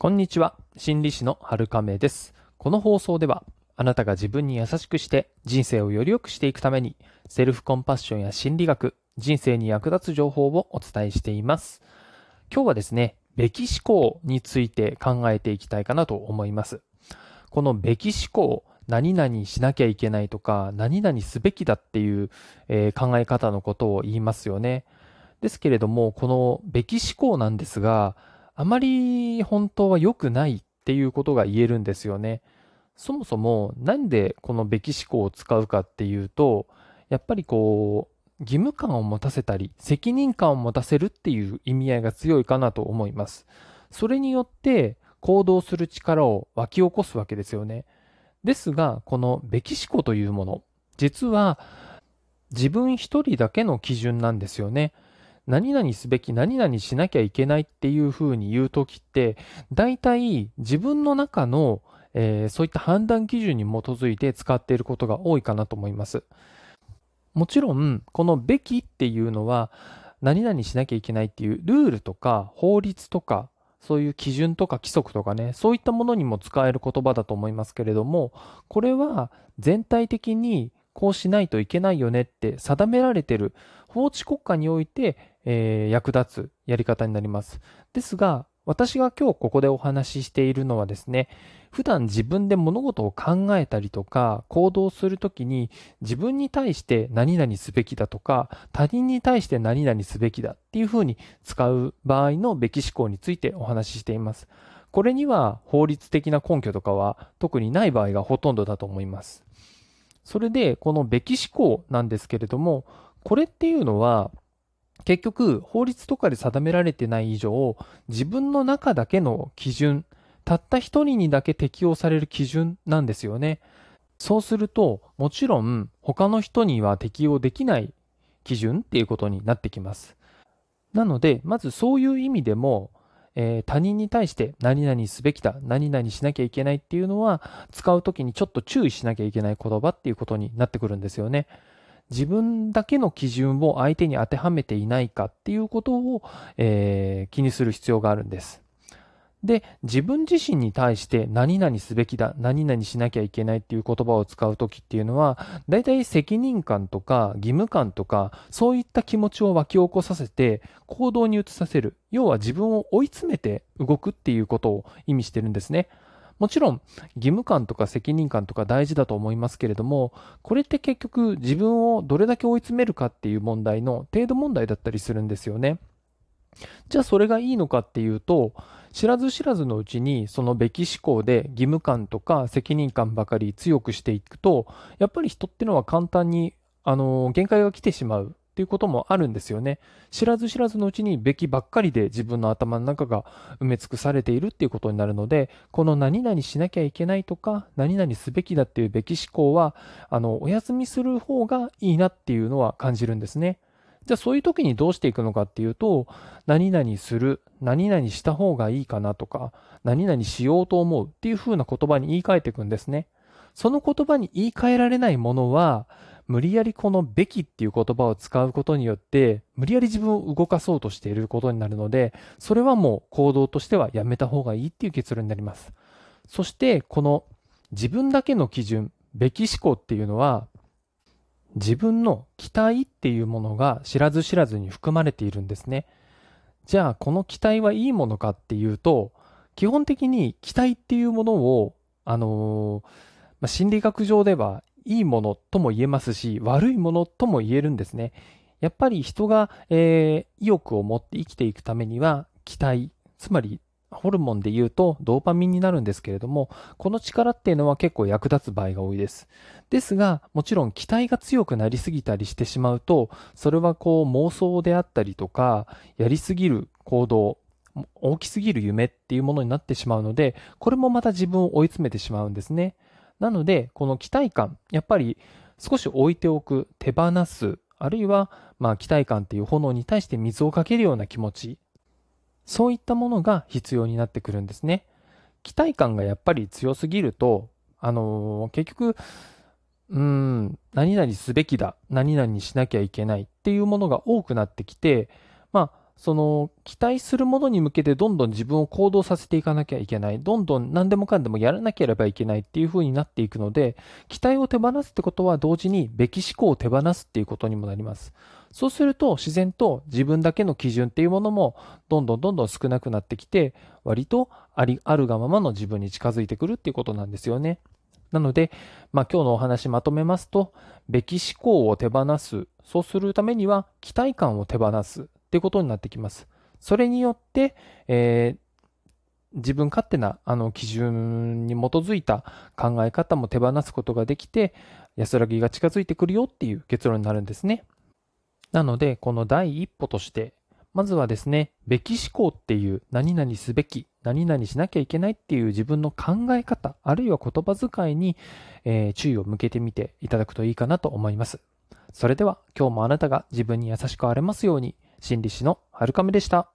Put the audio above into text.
こんにちは。心理師の春亀です。この放送では、あなたが自分に優しくして人生をより良くしていくために、セルフコンパッションや心理学、人生に役立つ情報をお伝えしています。今日はですね、べき思考について考えていきたいかなと思います。このべき思考、何々しなきゃいけないとか、何々すべきだっていう、えー、考え方のことを言いますよね。ですけれども、このべき思考なんですが、あまり本当は良くないっていうことが言えるんですよね。そもそもなんでこのべき思考を使うかっていうと、やっぱりこう、義務感を持たせたり、責任感を持たせるっていう意味合いが強いかなと思います。それによって行動する力を湧き起こすわけですよね。ですが、このべき思考というもの、実は自分一人だけの基準なんですよね。何々すべき、何々しなきゃいけないっていうふうに言うときって、大体自分の中の、えー、そういった判断基準に基づいて使っていることが多いかなと思います。もちろん、このべきっていうのは、何々しなきゃいけないっていうルールとか法律とか、そういう基準とか規則とかね、そういったものにも使える言葉だと思いますけれども、これは全体的にこうしないといけないよねって定められてる法治国家において、えー、役立つやり方になります。ですが、私が今日ここでお話ししているのはですね、普段自分で物事を考えたりとか行動するときに自分に対して何々すべきだとか他人に対して何々すべきだっていうふうに使う場合のべき思考についてお話ししています。これには法律的な根拠とかは特にない場合がほとんどだと思います。それでこのべき思考なんですけれども、これっていうのは結局、法律とかで定められてない以上、自分の中だけの基準、たった一人にだけ適用される基準なんですよね。そうすると、もちろん他の人には適用できない基準っていうことになってきます。なので、まずそういう意味でも、えー、他人に対して何々すべきだ、何々しなきゃいけないっていうのは、使うときにちょっと注意しなきゃいけない言葉っていうことになってくるんですよね。自分だけの基準を相手に当てはめていないかっていうことを、えー、気にする必要があるんです。で、自分自身に対して何々すべきだ、何々しなきゃいけないっていう言葉を使うときっていうのは、大体責任感とか義務感とか、そういった気持ちを湧き起こさせて行動に移させる。要は自分を追い詰めて動くっていうことを意味してるんですね。もちろん義務感とか責任感とか大事だと思いますけれども、これって結局自分をどれだけ追い詰めるかっていう問題の程度問題だったりするんですよね。じゃあそれがいいのかっていうと、知らず知らずのうちにそのべき思考で義務感とか責任感ばかり強くしていくと、やっぱり人ってのは簡単にあの限界が来てしまうっていうこともあるんですよね。知らず知らずのうちにべきばっかりで自分の頭の中が埋め尽くされているっていうことになるので、この何々しなきゃいけないとか、何々すべきだっていうべき思考は、あの、お休みする方がいいなっていうのは感じるんですね。じゃあそういう時にどうしていくのかっていうと、何々する、何々した方がいいかなとか、何々しようと思うっていう風な言葉に言い換えていくんですね。その言葉に言い換えられないものは、無理やりこのべきっていう言葉を使うことによって、無理やり自分を動かそうとしていることになるので、それはもう行動としてはやめた方がいいっていう結論になります。そして、この自分だけの基準、べき思考っていうのは、自分の期待っていうものが知らず知らずに含まれているんですね。じゃあ、この期待はいいものかっていうと、基本的に期待っていうものを、あのー、まあ、心理学上ではいいものとも言えますし、悪いものとも言えるんですね。やっぱり人が、えー、意欲を持って生きていくためには、期待、つまりホルモンで言うとドーパミンになるんですけれども、この力っていうのは結構役立つ場合が多いです。ですが、もちろん期待が強くなりすぎたりしてしまうと、それはこう妄想であったりとか、やりすぎる行動、大きすぎる夢っていうものになってしまうので、これもまた自分を追い詰めてしまうんですね。なので、この期待感、やっぱり少し置いておく、手放す、あるいは、まあ、期待感っていう炎に対して水をかけるような気持ち、そういったものが必要になってくるんですね。期待感がやっぱり強すぎると、あのー、結局、うん、何々すべきだ、何々しなきゃいけないっていうものが多くなってきて、まあ、その期待するものに向けてどんどん自分を行動させていかなきゃいけない。どんどん何でもかんでもやらなければいけないっていう風になっていくので、期待を手放すってことは同時にべき思考を手放すっていうことにもなります。そうすると自然と自分だけの基準っていうものもどんどんどんどん少なくなってきて、割とありあるがままの自分に近づいてくるっていうことなんですよね。なので、まあ、今日のお話まとめますと、べき思考を手放す。そうするためには期待感を手放す。ってことになってきます。それによって、えー、自分勝手なあの基準に基づいた考え方も手放すことができて、安らぎが近づいてくるよっていう結論になるんですね。なので、この第一歩として、まずはですね、べき思考っていう何々すべき、何々しなきゃいけないっていう自分の考え方、あるいは言葉遣いに、えー、注意を向けてみていただくといいかなと思います。それでは今日もあなたが自分に優しくあれますように。心理師のはるかめでした。